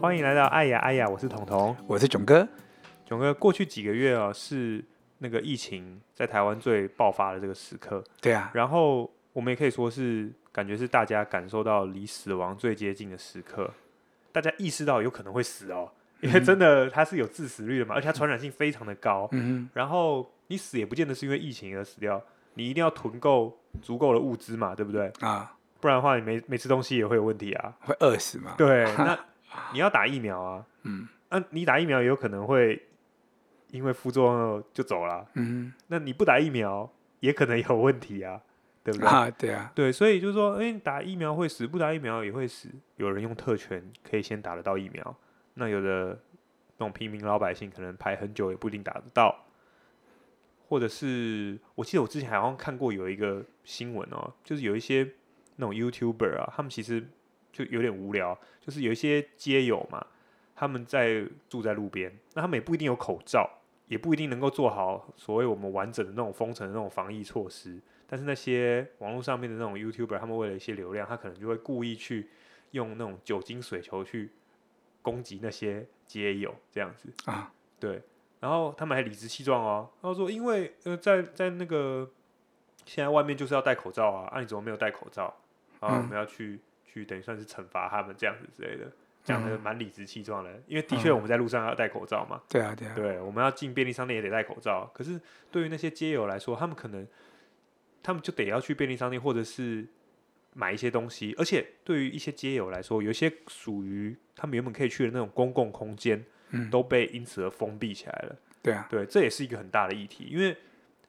欢迎来到爱呀爱呀，我是彤彤，我是囧哥。囧哥，过去几个月啊，是那个疫情在台湾最爆发的这个时刻。对啊。然后我们也可以说是感觉是大家感受到离死亡最接近的时刻，大家意识到有可能会死哦，因为真的它是有致死率的嘛，而且它传染性非常的高。嗯。然后你死也不见得是因为疫情而死掉，你一定要囤够足够的物资嘛，对不对？啊。不然的话，你没没吃东西也会有问题啊，会饿死嘛？对，那你要打疫苗啊，嗯，那、啊、你打疫苗也有可能会因为副作用就走了，嗯，那你不打疫苗也可能有问题啊，对不对？啊，对啊，对，所以就是说，哎，打疫苗会死，不打疫苗也会死。有人用特权可以先打得到疫苗，那有的那种平民老百姓可能排很久也不一定打得到，或者是我记得我之前好像看过有一个新闻哦，就是有一些。那种 YouTuber 啊，他们其实就有点无聊，就是有一些街友嘛，他们在住在路边，那他们也不一定有口罩，也不一定能够做好所谓我们完整的那种封城的那种防疫措施。但是那些网络上面的那种 YouTuber，他们为了一些流量，他可能就会故意去用那种酒精水球去攻击那些街友，这样子啊，对。然后他们还理直气壮哦，他说因为呃在在那个现在外面就是要戴口罩啊，啊你怎么没有戴口罩？然后我们要去、嗯、去等于算是惩罚他们这样子之类的，讲的蛮理直气壮的。因为的确我们在路上要戴口罩嘛，对啊对啊，对，我们要进便利商店也得戴口罩。可是对于那些街友来说，他们可能他们就得要去便利商店或者是买一些东西，而且对于一些街友来说，有些属于他们原本可以去的那种公共空间，嗯，都被因此而封闭起来了。对啊，对，这也是一个很大的议题，因为。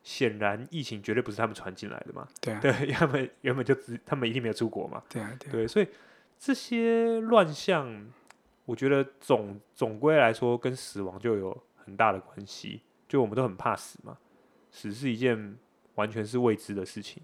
显然，疫情绝对不是他们传进来的嘛。对啊，对，他们原本就只，他们一定没有出国嘛。对啊，对啊，对，所以这些乱象，我觉得总总归来说，跟死亡就有很大的关系。就我们都很怕死嘛，死是一件完全是未知的事情。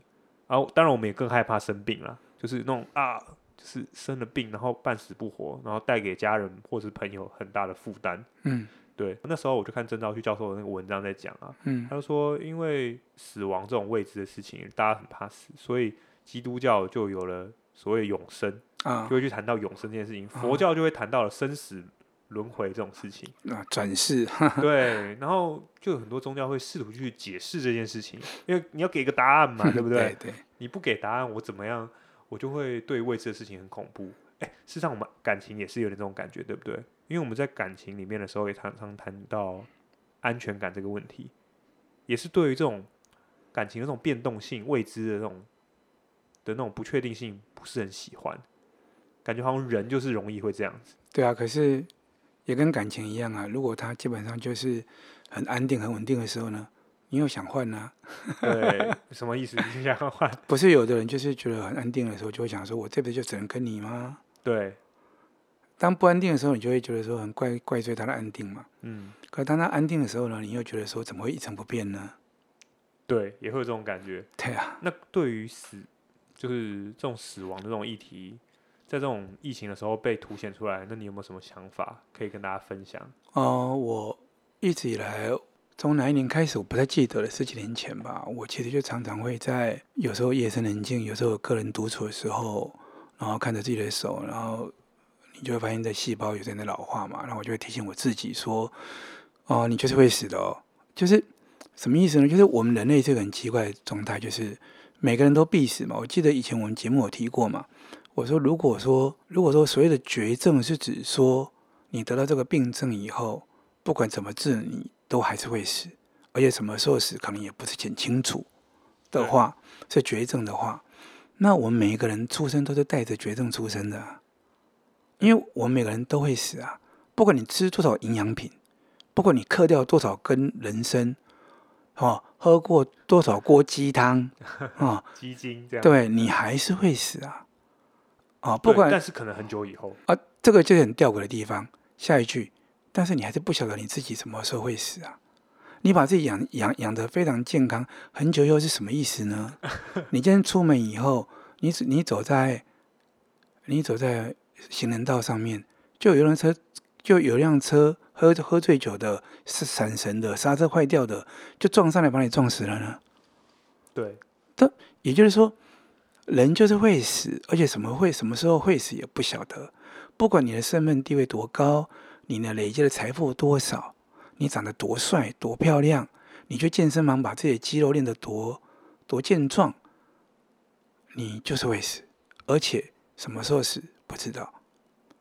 然后，当然我们也更害怕生病啦，就是那种啊，就是生了病，然后半死不活，然后带给家人或是朋友很大的负担。嗯。对，那时候我就看郑昭旭教授的那个文章在讲啊，嗯，他就说，因为死亡这种未知的事情，大家很怕死，所以基督教就有了所谓永生啊，就会去谈到永生这件事情，佛教就会谈到了生死轮回这种事情啊，转世，对，然后就有很多宗教会试图去解释这件事情，因为你要给一个答案嘛，对不对？对对，你不给答案，我怎么样，我就会对未知的事情很恐怖。哎，事实上我们感情也是有点这种感觉，对不对？因为我们在感情里面的时候，也常常谈到安全感这个问题，也是对于这种感情的这种变动性、未知的这种的那种不确定性，不是很喜欢。感觉好像人就是容易会这样子。对啊，可是也跟感情一样啊。如果他基本上就是很安定、很稳定的时候呢，你又想换呢？对，什么意思？你想换？不是有的人就是觉得很安定的时候，就会想说：“我这辈子就只能跟你吗？”对。当不安定的时候，你就会觉得说很怪怪罪他的安定嘛。嗯。可是当他安定的时候呢，你又觉得说怎么会一成不变呢？对，也会有这种感觉。对啊。那对于死，就是这种死亡的这种议题，在这种疫情的时候被凸显出来，那你有没有什么想法可以跟大家分享？哦、呃，我一直以来从哪一年开始，我不太记得了，十几年前吧。我其实就常常会在有时候夜深人静，有时候个人独处的时候，然后看着自己的手，然后。你就会发现，这细胞有在那老化嘛，然后我就会提醒我自己说：“哦，你就是会死的哦。”就是什么意思呢？就是我们人类这个很奇怪的状态，就是每个人都必死嘛。我记得以前我们节目有提过嘛，我说如果说如果说所谓的绝症是指说你得到这个病症以后，不管怎么治，你都还是会死，而且什么时候死可能也不是很清楚的话，是绝症的话，那我们每一个人出生都是带着绝症出生的。因为我们每个人都会死啊，不管你吃多少营养品，不管你嗑掉多少根人参，哦，喝过多少锅鸡汤，哦，鸡精这样，对，你还是会死啊，啊，不管，但是可能很久以后啊，这个就是很吊诡的地方。下一句，但是你还是不晓得你自己什么时候会死啊？你把自己养养养得非常健康，很久以后是什么意思呢？你今天出门以后，你你走在，你走在。行人道上面就有辆车，就有辆车喝喝醉酒的，是闪神的，刹车坏掉的，就撞上来把你撞死了呢。对，这也就是说，人就是会死，而且什么会什么时候会死也不晓得。不管你的身份地位多高，你的累积的财富多少，你长得多帅多漂亮，你去健身房把自己的肌肉练得多多健壮，你就是会死，而且什么时候死不知道。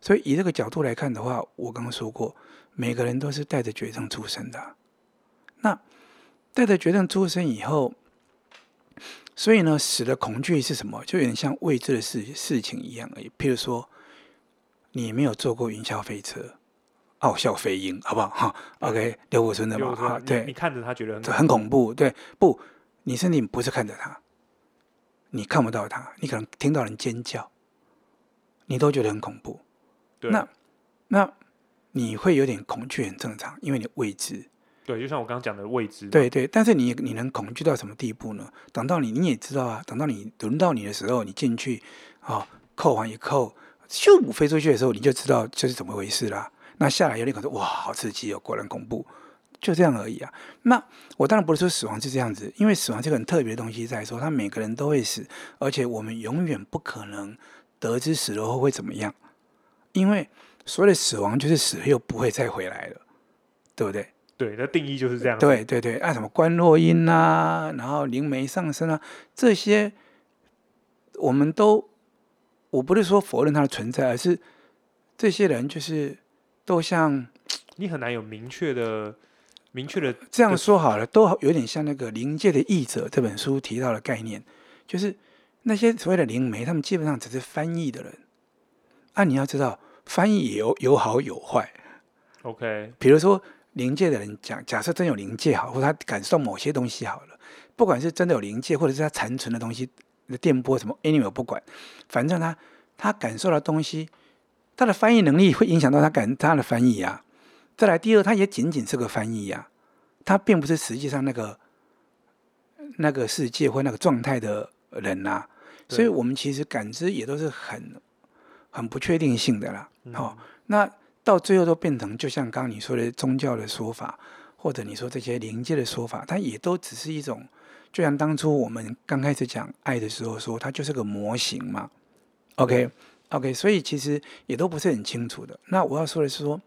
所以以这个角度来看的话，我刚刚说过，每个人都是带着绝症出生的。那带着绝症出生以后，所以呢，死的恐惧是什么？就有点像未知的事事情一样而已。譬如说，你没有坐过云霄飞车、傲笑飞鹰，好不好？哈，OK，刘国春的嘛，哈，对，你看着他觉得很很恐怖，对，不，你身体不是看着他，你看不到他，你可能听到人尖叫，你都觉得很恐怖。对那那你会有点恐惧，很正常，因为你未知。对，就像我刚刚讲的未知。对对，但是你你能恐惧到什么地步呢？等到你你也知道啊，等到你轮到你的时候，你进去啊、哦，扣完一扣，咻飞出去的时候，你就知道这是怎么回事啦。那下来有点可能哇，好刺激哦，果然恐怖，就这样而已啊。那我当然不是说死亡是这样子，因为死亡这个很特别的东西在说，他每个人都会死，而且我们永远不可能得知死了后会怎么样，因为所谓的死亡就是死了又不会再回来了，对不对？对，那定义就是这样。对对对，按、啊、什么观落阴啊，然后灵媒上身啊，这些我们都，我不是说否认它的存在，而是这些人就是都像你很难有明确的、明确的这样说好了，都有点像那个《灵界的译者》这本书提到的概念，就是那些所谓的灵媒，他们基本上只是翻译的人。啊，你要知道，翻译也有有好有坏。OK，比如说。灵界的人讲，假设真有灵界好，或他感受到某些东西好了，不管是真的有灵界，或者是他残存的东西的电波什么，anyway 不管，反正他他感受到的东西，他的翻译能力会影响到他感他的翻译呀、啊。再来第二，他也仅仅是个翻译呀、啊，他并不是实际上那个那个世界或那个状态的人呐、啊。所以我们其实感知也都是很很不确定性的啦。好、嗯哦，那。到最后都变成，就像刚刚你说的宗教的说法，或者你说这些灵界的说法，它也都只是一种，就像当初我们刚开始讲爱的时候说，它就是个模型嘛。OK，OK，、okay, 所以其实也都不是很清楚的。那我要说的是说，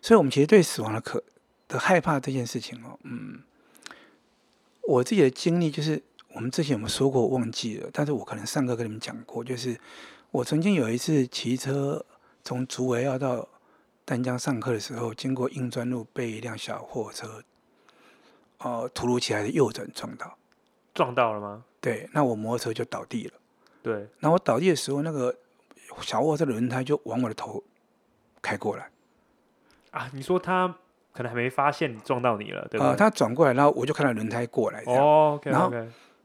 所以我们其实对死亡的可的害怕这件事情哦，嗯，我自己的经历就是，我们之前有没有说过我忘记了，但是我可能上课跟你们讲过，就是我曾经有一次骑车。从竹围要到丹江上课的时候，经过英专路，被一辆小货车，呃，突如其来的右转撞到。撞到了吗？对，那我摩托车就倒地了。对，然后我倒地的时候，那个小货车的轮胎就往我的头开过来。啊，你说他可能还没发现撞到你了，对吧？呃，他转过来，然后我就看到轮胎过来。哦，okay, okay. 然后。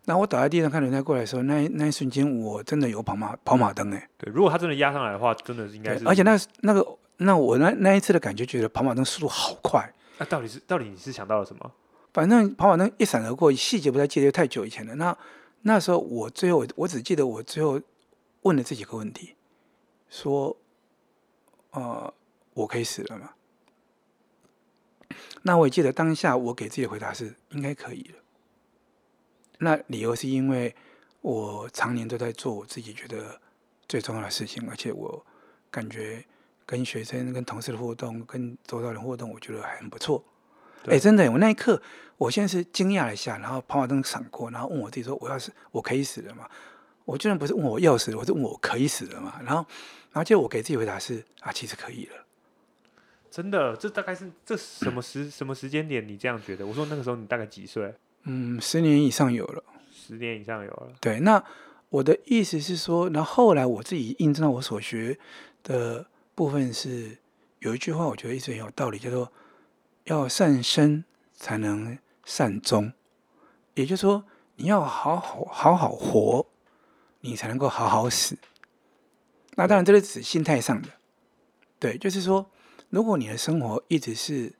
那我倒在地上看轮胎过来的时候，那那一瞬间我真的有跑马跑马灯哎。对，如果他真的压上来的话，真的是应该是。而且那那个那我那那一次的感觉，觉得跑马灯速度好快。那、啊、到底是到底你是想到了什么？反正跑马灯一闪而过，细节不太记得，太久以前了。那那时候我最后我只记得我最后问了这几个问题，说，呃，我可以死了吗？那我也记得当下我给自己的回答是应该可以了。那理由是因为我常年都在做我自己觉得最重要的事情，而且我感觉跟学生、跟同事的互动、跟周遭人互动，我觉得很不错。哎，真的，我那一刻，我现在是惊讶了一下，然后跑马灯闪过，然后问我自己说：“我要是我可以死了吗？”我居然不是问我要死了，我是问我可以死了吗？然后，然后结果我给自己回答是：啊，其实可以了。真的，这大概是这什么时什么时间点？你这样觉得？我说那个时候你大概几岁？嗯，十年以上有了，十年以上有了。对，那我的意思是说，那后，后来我自己印证到我所学的部分是有一句话，我觉得一直很有道理，叫做“要善生才能善终”，也就是说，你要好好好好活，你才能够好好死。那当然，这是指心态上的。对，就是说，如果你的生活一直是。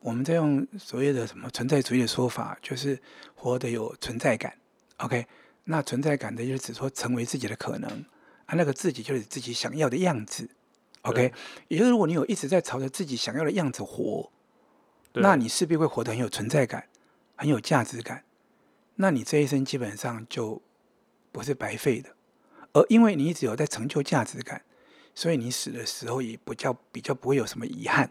我们在用所谓的什么存在主义的说法，就是活得有存在感。OK，那存在感的就是指说成为自己的可能啊，那个自己就是自己想要的样子。OK，也就是如果你有一直在朝着自己想要的样子活，那你势必会活得很有存在感，很有价值感。那你这一生基本上就不是白费的，而因为你一直有在成就价值感，所以你死的时候也不叫比较不会有什么遗憾。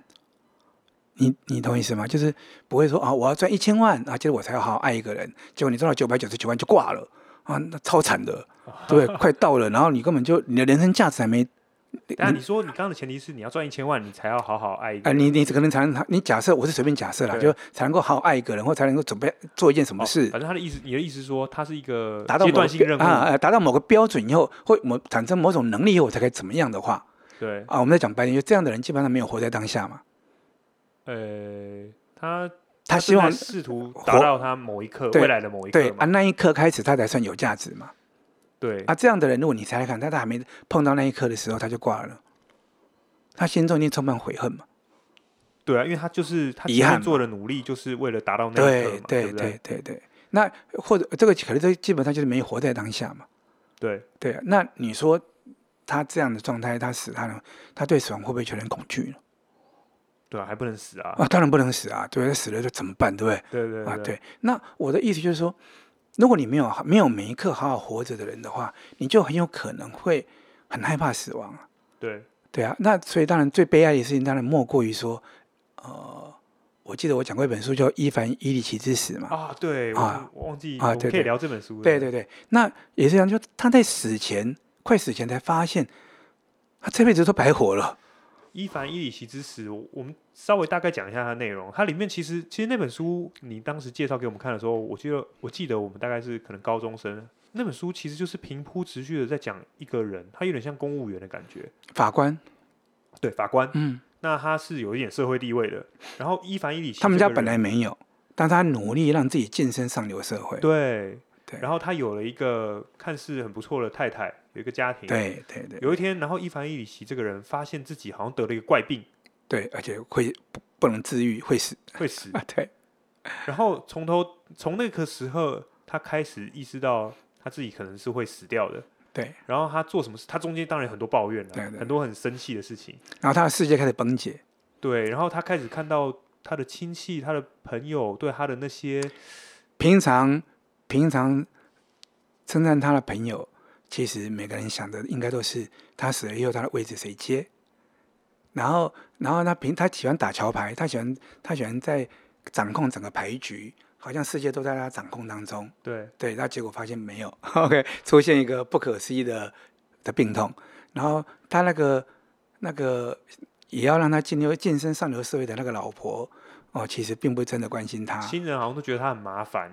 你你懂意思吗？就是不会说啊，我要赚一千万啊，结果我才要好好爱一个人，结果你赚到九百九十九万就挂了啊，那超惨的，对，快到了，然后你根本就你的人生价值还没。但你说你刚刚的前提是你要赚一千万，你才要好好爱一个人。哎，你你可能才能，你假设我是随便假设啦，就才能够好好爱一个人，或才能够准备做一件什么事。反正他的意思，你的意思是说，他是一个阶段性任务啊，达到某个标准以后，会某产生某种能力以后，才可以怎么样的话，对啊，我们在讲白天，就这样的人基本上没有活在当下嘛。呃，他他希望试图达到他某一刻未来的某一刻对啊，那一刻开始他才算有价值嘛。对啊，这样的人，如果你猜猜看，他他还没碰到那一刻的时候，他就挂了，他心中一定充满悔恨嘛。对啊，因为他就是他遗憾做的努力，就是为了达到那一刻嘛，对对对对对。那或者这个可能这基本上就是没有活在当下嘛。对对啊，那你说他这样的状态，他死他呢？他对死亡会不会觉得很恐惧呢？对啊，还不能死啊！啊，当然不能死啊！对，死了就怎么办？对不对对啊，对。那我的意思就是说。如果你没有没有每一刻好好活着的人的话，你就很有可能会很害怕死亡啊。对对啊，那所以当然最悲哀的事情，当然莫过于说，呃，我记得我讲过一本书叫《伊凡·伊里奇之死》嘛。啊，对啊，我忘记啊，对，可以聊这本书。对对对，那也是这样，就他在死前快死前才发现，他这辈子都白活了。伊凡·伊里奇之死，我们稍微大概讲一下它的内容。它里面其实，其实那本书你当时介绍给我们看的时候，我记得，我记得我们大概是可能高中生。那本书其实就是平铺直叙的在讲一个人，他有点像公务员的感觉。法官，对，法官。嗯，那他是有一点社会地位的。然后伊凡·伊里奇，他们家本来没有，但他努力让自己晋升上流社会。对。然后他有了一个看似很不错的太太，有一个家庭。对对对。有一天，然后伊凡·伊里奇这个人发现自己好像得了一个怪病，对，而且会不不能治愈，会死，会死啊！对。然后从头从那个时候，他开始意识到他自己可能是会死掉的。对。然后他做什么事？他中间当然很多抱怨了，对对，很多很生气的事情。然后他的世界开始崩解。对。然后他开始看到他的亲戚、他的朋友对他的那些平常平常。称赞他的朋友，其实每个人想的应该都是他死了以后，他的位置谁接？然后，然后他平他喜欢打桥牌，他喜欢他喜欢在掌控整个牌局，好像世界都在他掌控当中。对对，那结果发现没有，OK，出现一个不可思议的的病痛。然后他那个那个也要让他进入晋升上流社会的那个老婆，哦，其实并不真的关心他。亲人好像都觉得他很麻烦。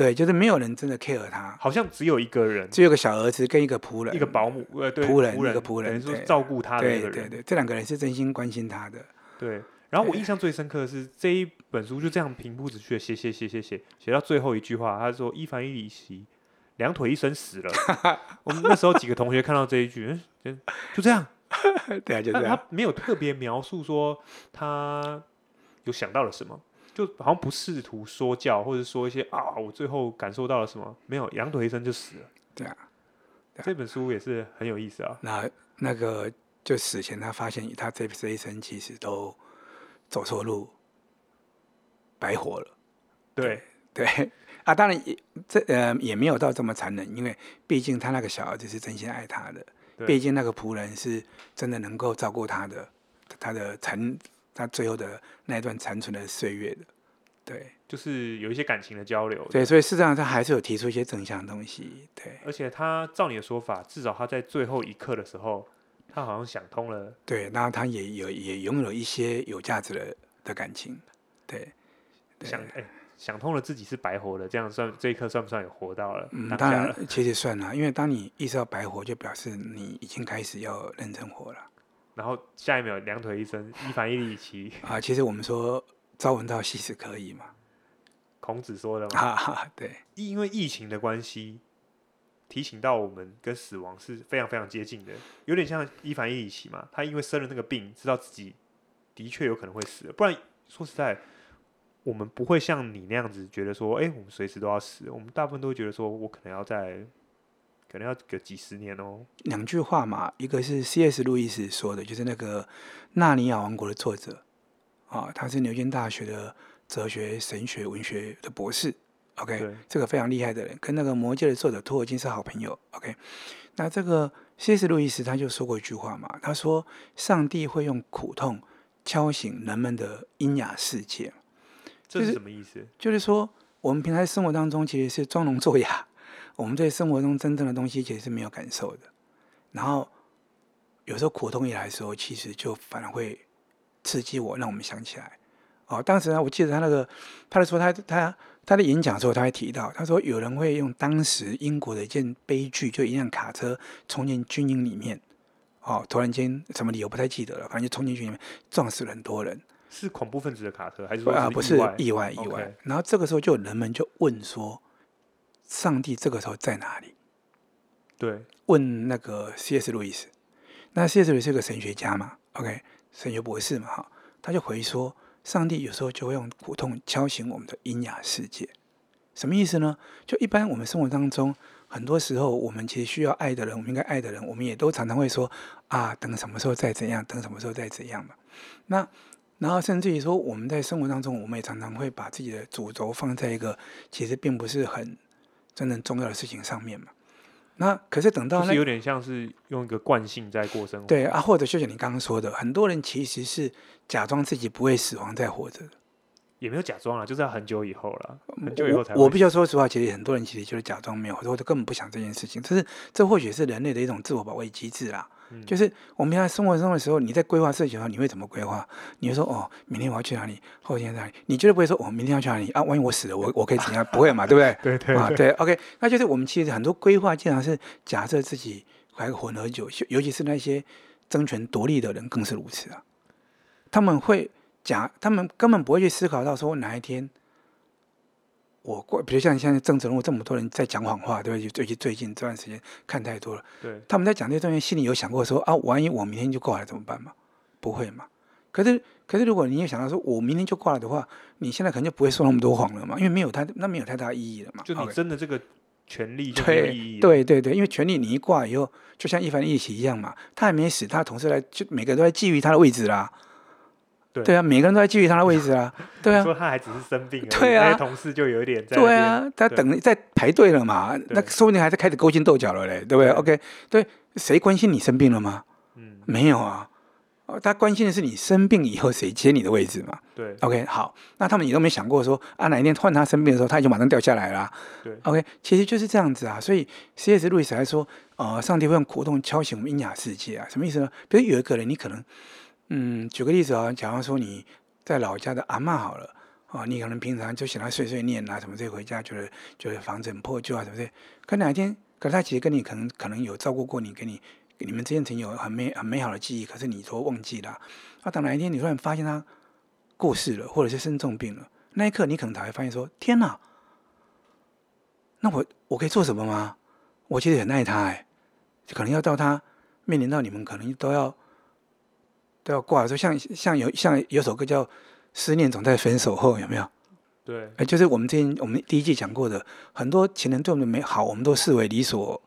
对，就是没有人真的 care 他，好像只有一个人，只有个小儿子跟一个仆人，一个保姆，呃，对，仆人，仆人，一个仆人，等于说照顾他的那个人，对对对，这两个人是真心关心他的。对，然后我印象最深刻的是这一本书就这样平铺直叙的写写写写写，写到最后一句话，他说伊凡·伊里奇两腿一伸死了。我们那时候几个同学看到这一句，嗯，就这样，对啊，就这样，他没有特别描述说他有想到了什么。就好像不试图说教，或者说一些啊，我最后感受到了什么？没有，羊腿一伸就死了。对啊，对啊，这本书也是很有意思啊。那那个就死前，他发现他这这一生其实都走错路，白活了。对对，对啊，当然也这呃也没有到这么残忍，因为毕竟他那个小儿子是真心爱他的，毕竟那个仆人是真的能够照顾他的，他的残。他最后的那一段残存的岁月的，对，就是有一些感情的交流。对，所以事实上他还是有提出一些正向的东西。对，而且他照你的说法，至少他在最后一刻的时候，他好像想通了。对，然后他也有也拥有一些有价值的的感情。对，对想哎、欸，想通了自己是白活的，这样算这一刻算不算有活到了？嗯，当然，其实算了，因为当你意识到白活，就表示你已经开始要认真活了。然后下一秒两腿一伸，一凡·一里奇 啊，其实我们说朝闻道，夕死可以嘛，孔子说的嘛。啊，对，因为疫情的关系，提醒到我们跟死亡是非常非常接近的，有点像伊凡·一里奇嘛。他因为生了那个病，知道自己的确有可能会死，不然说实在，我们不会像你那样子觉得说，哎，我们随时都要死。我们大部分都会觉得说，我可能要在。可能要隔几十年哦。两句话嘛，一个是 C.S. 路易斯说的，就是那个《纳尼亚王国》的作者啊，他是牛津大学的哲学、神学、文学的博士 OK，这个非常厉害的人，跟那个魔戒的作者托尔金是好朋友。OK，那这个 C.S. 路易斯他就说过一句话嘛，他说上帝会用苦痛敲醒人们的阴雅世界。这是什么意思？就是说，我们平常生活当中其实是装聋作哑，我们对生活中真正的东西其实是没有感受的。然后有时候苦痛一来的时候，其实就反而会刺激我，让我们想起来。哦，当时呢，我记得他那个，他的说他他他的演讲的时候，他还提到，他说有人会用当时英国的一件悲剧，就一辆卡车冲进军营里面，哦，突然间什么理由不太记得了，反正就冲进去里面撞死了很多人。是恐怖分子的卡车，还是说是啊？不是意外，意外。然后这个时候，就有人们就问说：“上帝这个时候在哪里？”对，问那个 C.S. 路易斯。那 C.S. 路易斯是个神学家嘛？OK，神学博士嘛？哈，他就回说：“上帝有时候就会用苦痛敲醒我们的阴哑世界。”什么意思呢？就一般我们生活当中，很多时候我们其实需要爱的人，我们应该爱的人，我们也都常常会说：“啊，等什么时候再怎样，等什么时候再怎样嘛。”那然后甚至于说，我们在生活当中，我们也常常会把自己的主轴放在一个其实并不是很真正重要的事情上面嘛。那可是等到那是有点像是用一个惯性在过生活。对啊，或者就像你刚刚说的，很多人其实是假装自己不会死亡在活着。也没有假装啊，就是要很久以后了，很久以后才我。我必须要说实话，其实很多人其实就是假装没有，或者根本不想这件事情。这是这或许是人类的一种自我保卫机制啦。嗯、就是我们平常生活中的时候，你在规划事情的时候，你会怎么规划？你会说哦，明天我要去哪里？后天在哪里？你绝对不会说哦，明天要去哪里啊？万一我死了，我 我可以怎样？不会嘛，对不对？对对对，啊，对，OK。那就是我们其实很多规划，经常是假设自己还混合久，尤其是那些争权夺利的人更是如此啊。他们会。假，他们根本不会去思考到说哪一天我过，比如像现在政治人物这么多人在讲谎话，对不对？尤其最近这段时间看太多了。对，他们在讲这些东西，心里有想过说啊，万一我明天就挂了怎么办嘛？不会嘛？可是，可是如果你也想到说我明天就挂了的话，你现在可能就不会说那么多谎了嘛，因为没有太，那没有太大意义了嘛。就你真的这个权利就没有意义。对对对，因为权利你一挂以后，就像一凡一起一样嘛，他还没死，他的同事来就每个都在觊觎他的位置啦。对，对啊，每个人都在觊觎他的位置啊。对啊，说他还只是生病，对啊，同事就有一点在。对啊，他等在排队了嘛，那说不定还在开始勾心斗角了嘞，对不对，对？OK，对，谁关心你生病了吗？嗯，没有啊。他关心的是你生病以后谁接你的位置嘛？对，OK，好，那他们也都没想过说啊，哪一天换他生病的时候，他就马上掉下来了。对，OK，其实就是这样子啊。所以 C.S. 路易斯还说，呃，上帝会用苦痛敲醒我们阴雅世界啊，什么意思呢？比如有一个人，你可能，嗯，举个例子啊，假如说你。在老家的阿嬷好了，哦，你可能平常就喜欢碎碎念啊，什么这回家就是就是房子很破旧啊，什么的。可哪一天，可是他其实跟你可能可能有照顾过你，跟你你们之间曾有很美很美好的记忆，可是你说忘记了。啊，等哪一天你突然发现他过世了，或者是生重病了，那一刻你可能才会发现说：天哪，那我我可以做什么吗？我其实很爱他哎，可能要到他面临到你们可能都要。都要挂，说像像有像有首歌叫《思念总在分手后》，有没有？对，哎，就是我们之前我们第一季讲过的，很多情人对我们的美好，我们都视为理所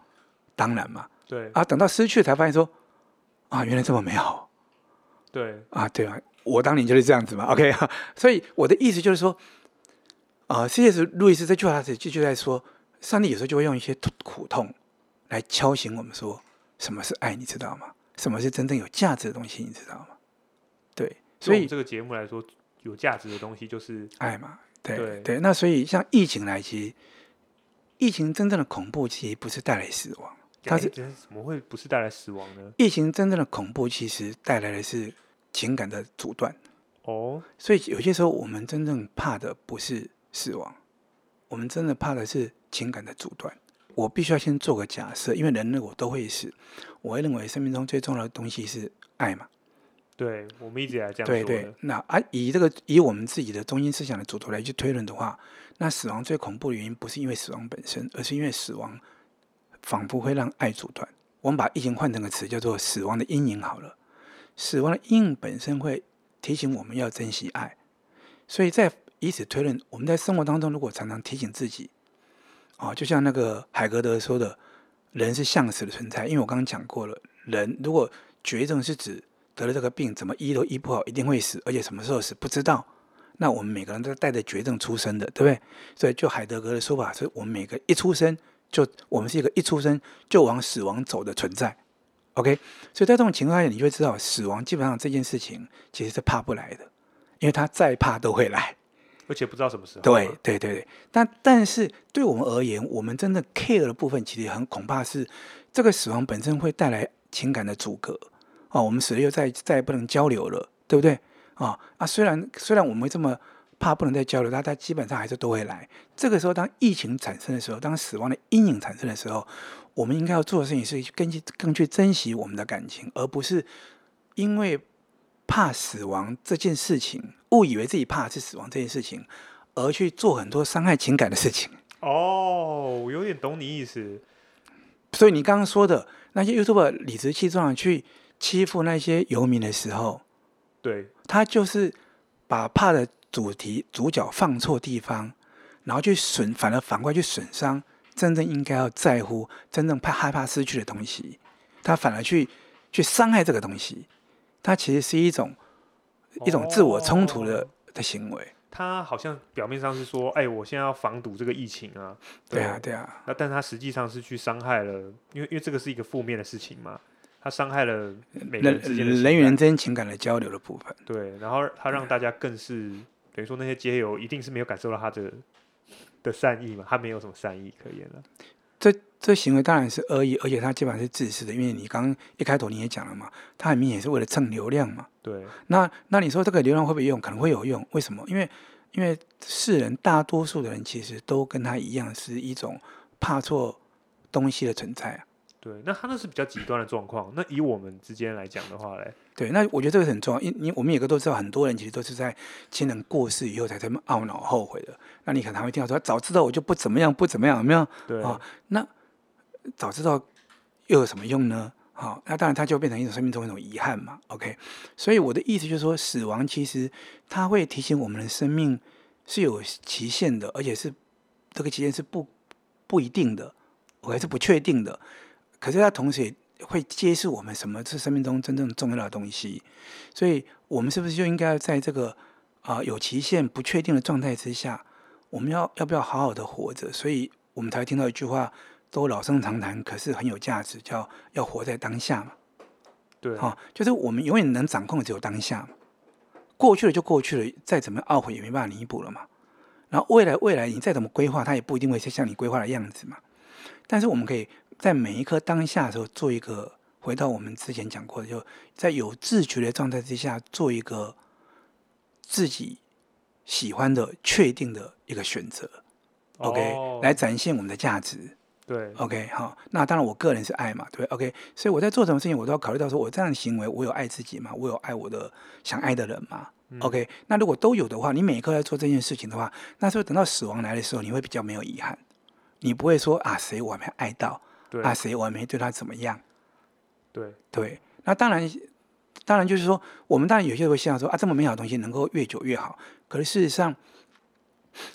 当然嘛。对啊，等到失去才发现说，啊，原来这么美好。对啊，对啊，我当年就是这样子嘛。OK，所以我的意思就是说，啊，C.S. 路易斯这句话是就就在说，上帝有时候就会用一些苦痛来敲醒我们，说什么是爱，你知道吗？什么是真正有价值的东西？你知道吗？对，所以这个节目来说，有价值的东西就是爱嘛。对对，对，那所以像疫情来，其实疫情真正的恐怖，其实不是带来死亡，它是怎么会不是带来死亡呢？疫情真正的恐怖，其实带来的是情感的阻断。哦，所以有些时候我们真正怕的不是死亡，我们真的怕的是情感的阻断。我必须要先做个假设，因为人类我都会死，我会认为生命中最重要的东西是爱嘛。对，我们一直来这样说。对对，那啊，以这个以我们自己的中心思想的主图来去推论的话，那死亡最恐怖的原因不是因为死亡本身，而是因为死亡仿佛会让爱阻断。我们把疫情换成个词叫做“死亡的阴影”好了，死亡的阴影本身会提醒我们要珍惜爱，所以在以此推论，我们在生活当中如果常常提醒自己。哦，就像那个海格德说的，人是向死的存在。因为我刚刚讲过了，人如果绝症是指得了这个病，怎么医都医不好，一定会死，而且什么时候死不知道。那我们每个人都带着绝症出生的，对不对？所以就海德格的说法是我们每个一出生就我们是一个一出生就往死亡走的存在。OK，所以在这种情况下，你就会知道死亡基本上这件事情其实是怕不来的，因为他再怕都会来，而且不知道什么时候。对对对对，但但是对我们而言，我们真的 care 的部分其实很恐怕是这个死亡本身会带来情感的阻隔啊，我们死了又再再也不能交流了，对不对啊？啊，虽然虽然我们这么怕不能再交流，但它基本上还是都会来。这个时候，当疫情产生的时候，当死亡的阴影产生的时候。我们应该要做的事情是更去更去珍惜我们的感情，而不是因为怕死亡这件事情，误以为自己怕的是死亡这件事情，而去做很多伤害情感的事情。哦，我有点懂你意思。所以你刚刚说的那些 YouTuber 理直气壮去欺负那些游民的时候，对，他就是把怕的主题主角放错地方，然后去损，反而反过来去损伤。真正应该要在乎、真正怕害怕失去的东西，他反而去去伤害这个东西，它其实是一种、哦、一种自我冲突的的行为。他好像表面上是说：“哎，我现在要防堵这个疫情啊。对”对啊，对啊。那但他实际上是去伤害了，因为因为这个是一个负面的事情嘛，他伤害了每个人之间的人与人之间情感的交流的部分。对，然后他让大家更是、嗯、等于说那些街友一定是没有感受到他的。的善意嘛，他没有什么善意可言了。这这行为当然是恶意，而且他基本上是自私的，因为你刚刚一开头你也讲了嘛，他很明显是为了蹭流量嘛。对。那那你说这个流量会不会用？可能会有用。为什么？因为因为世人大多数的人其实都跟他一样，是一种怕错东西的存在啊。对，那他那是比较极端的状况。那以我们之间来讲的话嘞，对，那我觉得这个很重要，因因我们每个都知道，很多人其实都是在亲人过世以后才这么懊恼后悔的。那你可能还会听到说，早知道我就不怎么样，不怎么样，有没有？对啊、哦，那早知道又有什么用呢？好、那当然它就变成一种生命中一种遗憾嘛。OK，所以我的意思就是说，死亡其实它会提醒我们的生命是有期限的，而且是这个期限是不不一定的，我还是不确定的。可是它同时也会揭示我们什么是生命中真正重要的东西，所以我们是不是就应该在这个啊、有期限、不确定的状态之下，我们要要不要好好的活着？所以我们才会听到一句话，都老生常谈，可是很有价值，叫要活在当下嘛。对，哈、哦，就是我们永远能掌控的只有当下嘛，过去了就过去了，再怎么懊悔也没办法弥补了嘛。然后未来未来你再怎么规划，它也不一定会是像你规划的样子嘛。但是我们可以。在每一刻当下的时候，做一个回到我们之前讲过的，就在有自觉的状态之下，做一个自己喜欢的、确定的一个选择。OK，哦，来展现我们的价值。对，OK，好。那当然，我个人是爱嘛，对，OK。所以我在做什么事情，我都要考虑到说，我这样的行为，我有爱自己吗？我有爱我的想爱的人吗？嗯，OK。那如果都有的话，你每一刻在做这件事情的话，那是不是等到死亡来的时候，你会比较没有遗憾？你不会说啊，谁我还没爱到？啊，谁我还没对他怎么样？对对，那当然，当然就是说，我们当然有些人会希望说啊，这么美好的东西能够越久越好。可是事实上，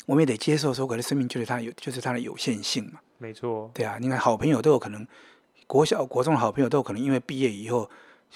我们也得接受说，可是生命就是它有，就是它的有限性嘛。没错。对啊，你看好朋友都有可能，国小、国中的好朋友都有可能因为毕业以后，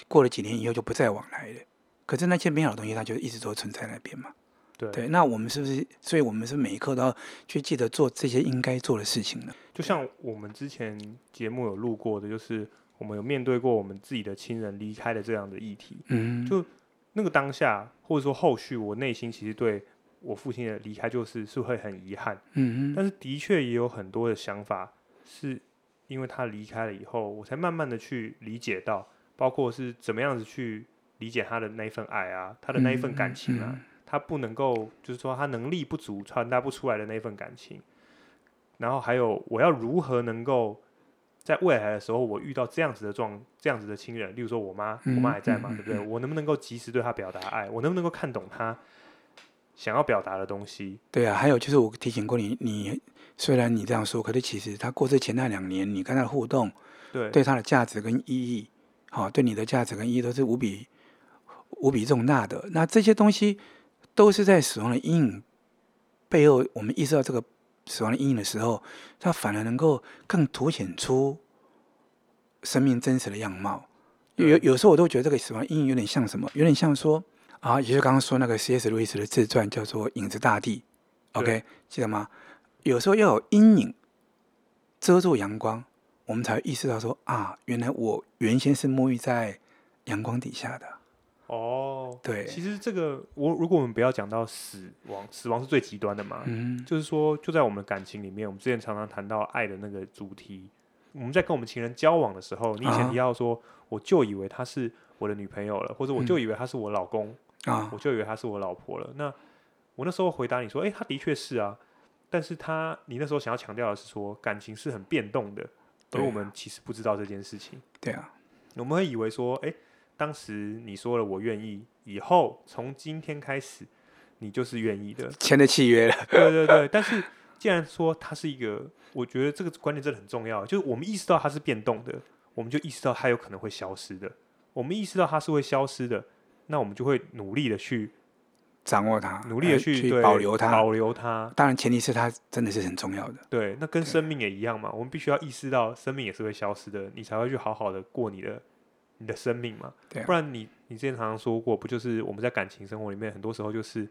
过了几年以后就不再往来了。可是那些美好的东西，它就一直都存在那边嘛。对，对，那我们是不是？所以我们是每一刻都要去记得做这些应该做的事情呢？就像我们之前节目有录过的，就是我们有面对过我们自己的亲人离开的这样的议题。嗯，就那个当下，或者说后续，我内心其实对我父亲的离开，就是是会很遗憾。嗯，但是的确也有很多的想法，是因为他离开了以后，我才慢慢的去理解到，包括是怎么样子去理解他的那一份爱啊，他的那一份感情啊。嗯嗯他不能够，就是说他能力不足，传达不出来的那份感情。然后还有，我要如何能够在未来的时候，我遇到这样子的状、这样子的亲人，例如说我妈，我妈还在嘛，对不对？我能不能够及时对她表达爱？我能不能够看懂他想要表达的东西？对啊，还有就是我提醒过你，你虽然你这样说，可是其实他过世前那两年，你跟他的互动，对，对他的价值跟意义，好，对你的价值跟意义都是无比无比重大的。那这些东西。都是在死亡的阴影背后，我们意识到这个死亡的阴影的时候，它反而能够更凸显出生命真实的样貌。有有时候我都觉得这个死亡阴影有点像什么？有点像说啊，也就是刚刚说那个 C.S. 路易斯的自传叫做《影子大地》，OK，记得吗？有时候要有阴影遮住阳光，我们才意识到说啊，原来我原先是沐浴在阳光底下的。哦，对，其实这个我如果我们不要讲到死亡，死亡是最极端的嘛，嗯，就是说就在我们的感情里面，我们之前常常谈到爱的那个主题，我们在跟我们情人交往的时候，你以前提到说，啊、我就以为他是我的女朋友了，或者我就以为她是我老公啊，我就以为她是我老婆了。那我那时候回答你说，哎，她的确是啊，但是她你那时候想要强调的是说，感情是很变动的，而我们其实不知道这件事情。对啊，我们会以为说，哎。当时你说了我愿意，以后从今天开始，你就是愿意的，签的契约了。对对对，但是既然说它是一个，我觉得这个观念真的很重要，就是我们意识到它是变动的，我们就意识到它有可能会消失的。我们意识到它是会消失的，那我们就会努力的去掌握它，努力的去，去保留它，保留它。当然前提是它真的是很重要的。对，那跟生命也一样嘛，我们必须要意识到生命也是会消失的，你才会去好好的过你的。你的生命嘛，对啊，不然你你之前常常说过，不就是我们在感情生活里面，很多时候就是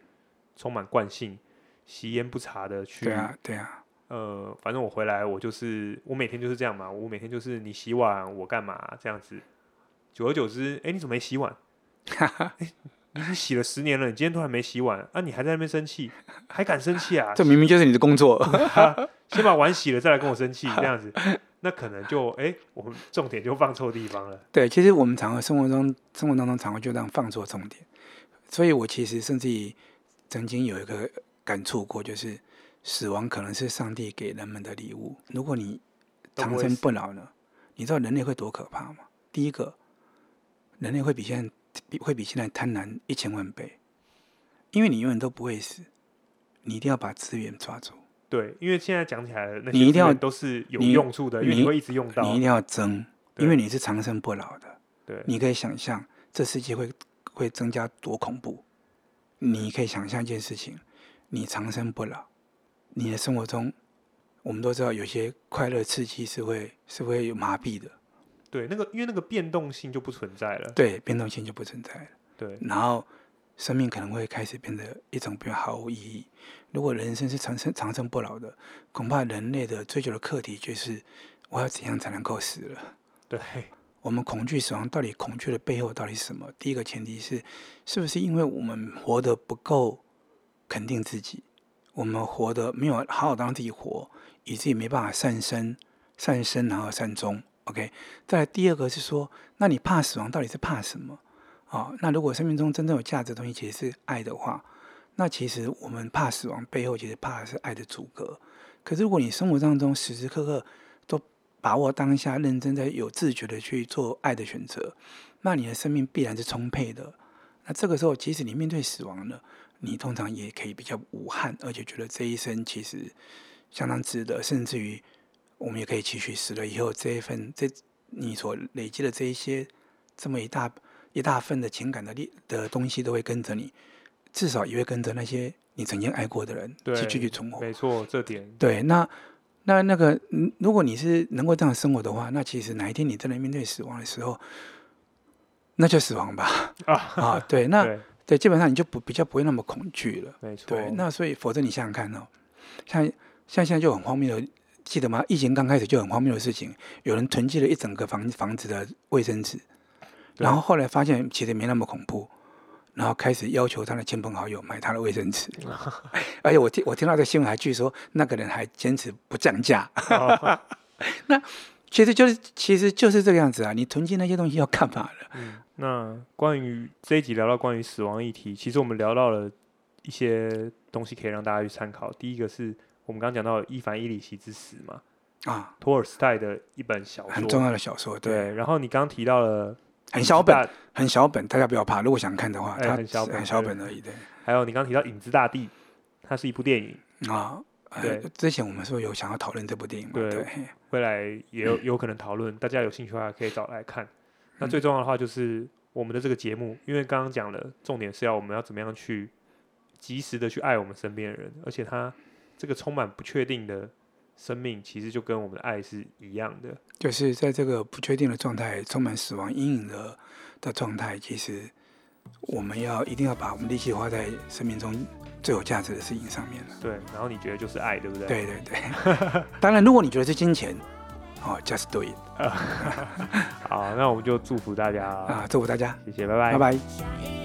充满惯性，习烟不察的去，对啊，对啊，呃，反正我回来，我就是我每天就是这样嘛，我每天就是你洗碗，我干嘛这样子，久而久之，哎，你怎么没洗碗？哎，你洗了十年了，你今天都还没洗碗，啊，你还在那边生气，还敢生气啊？这明明就是你的工作，先把碗洗了再来跟我生气，这样子。那可能就哎、欸，我们重点就放错地方了。对，其实我们常常生活中、生活当中常会就这样放错重点。所以我其实甚至于曾经有一个感触过，就是死亡可能是上帝给人们的礼物。如果你长生不老呢？你知道人类会多可怕吗？第一个，人类会比现在会比现在贪婪一千万倍，因为你永远都不会死，你一定要把资源抓住。对，因为现在讲起来，那你一定要都是有用处的，因为你会一直用到。你一定要争，因为你是长生不老的。对，你可以想象这世界会会增加多恐怖。你可以想象一件事情：你长生不老，你的生活中，我们都知道有些快乐刺激是会是会有麻痹的。对，那个因为那个变动性就不存在了。对，变动性就不存在了。对，然后。生命可能会开始变得一种比较毫无意义。如果人生是长生长生不老的，恐怕人类的追求的课题就是我要怎样才能够死了？对，我们恐惧死亡，到底恐惧的背后到底是什么？第一个前提是，是不是因为我们活得不够肯定自己，我们活得没有好好当自己活，以至于没办法善生、善生然后善终。OK，再来第二个是说，那你怕死亡，到底是怕什么？哦，那如果生命中真正有价值的东西其实是爱的话，那其实我们怕死亡背后其实怕的是爱的阻隔。可是如果你生活当中时时刻刻都把握当下，认真在有自觉的去做爱的选择，那你的生命必然是充沛的。那这个时候，即使你面对死亡了，你通常也可以比较无憾，而且觉得这一生其实相当值得，甚至于我们也可以期许死了以后这一份这你所累积的这一些这么一大。一大份的情感的力的东西都会跟着你，至少也会跟着那些你曾经爱过的人去继续存活。没错，这点对。那那那个，如果你是能够这样生活的话，那其实哪一天你真的面对死亡的时候，那就死亡吧。啊啊，对，那对，对，基本上你就不比较不会那么恐惧了。没错。对，那所以否则你想想看哦，像像现在就很荒谬的，记得吗？疫情刚开始就很荒谬的事情，有人囤积了一整个房房子的卫生纸。然后后来发现其实没那么恐怖，然后开始要求他的亲朋好友买他的卫生纸，而且我听我听到这新闻还据说那个人还坚持不降价。那其实就是其实就是这个样子啊！你囤积那些东西要干嘛的？嗯，那关于这一集聊到关于死亡议题，其实我们聊到了一些东西可以让大家去参考。第一个是我们刚刚讲到伊凡伊里奇之死嘛，啊，托尔斯泰的一本小说，很重要的小说。对，对然后你刚刚提到了。很小本，很小本，大家不要怕。如果想看的话，它、欸、很小本，很小本而已。对。还有你刚刚提到《影子大地》，它是一部电影啊。对、呃，之前我们说有想要讨论这部电影嘛？对，对未来也有 有可能讨论，嗯、大家有兴趣的话可以找来看。那最重要的话就是我们的这个节目，因为刚刚讲了，重点是要我们要怎么样去及时的去爱我们身边的人，而且它这个充满不确定的。生命其实就跟我们的爱是一样的，就是在这个不确定的状态、充满死亡阴影的的状态，其实我们要一定要把我们力气花在生命中最有价值的事情上面了。对，然后你觉得就是爱，对不对？对对对。当然，如果你觉得是金钱，哦，just do it。好，那我们就祝福大家啊，祝福大家，谢谢，拜拜，拜拜。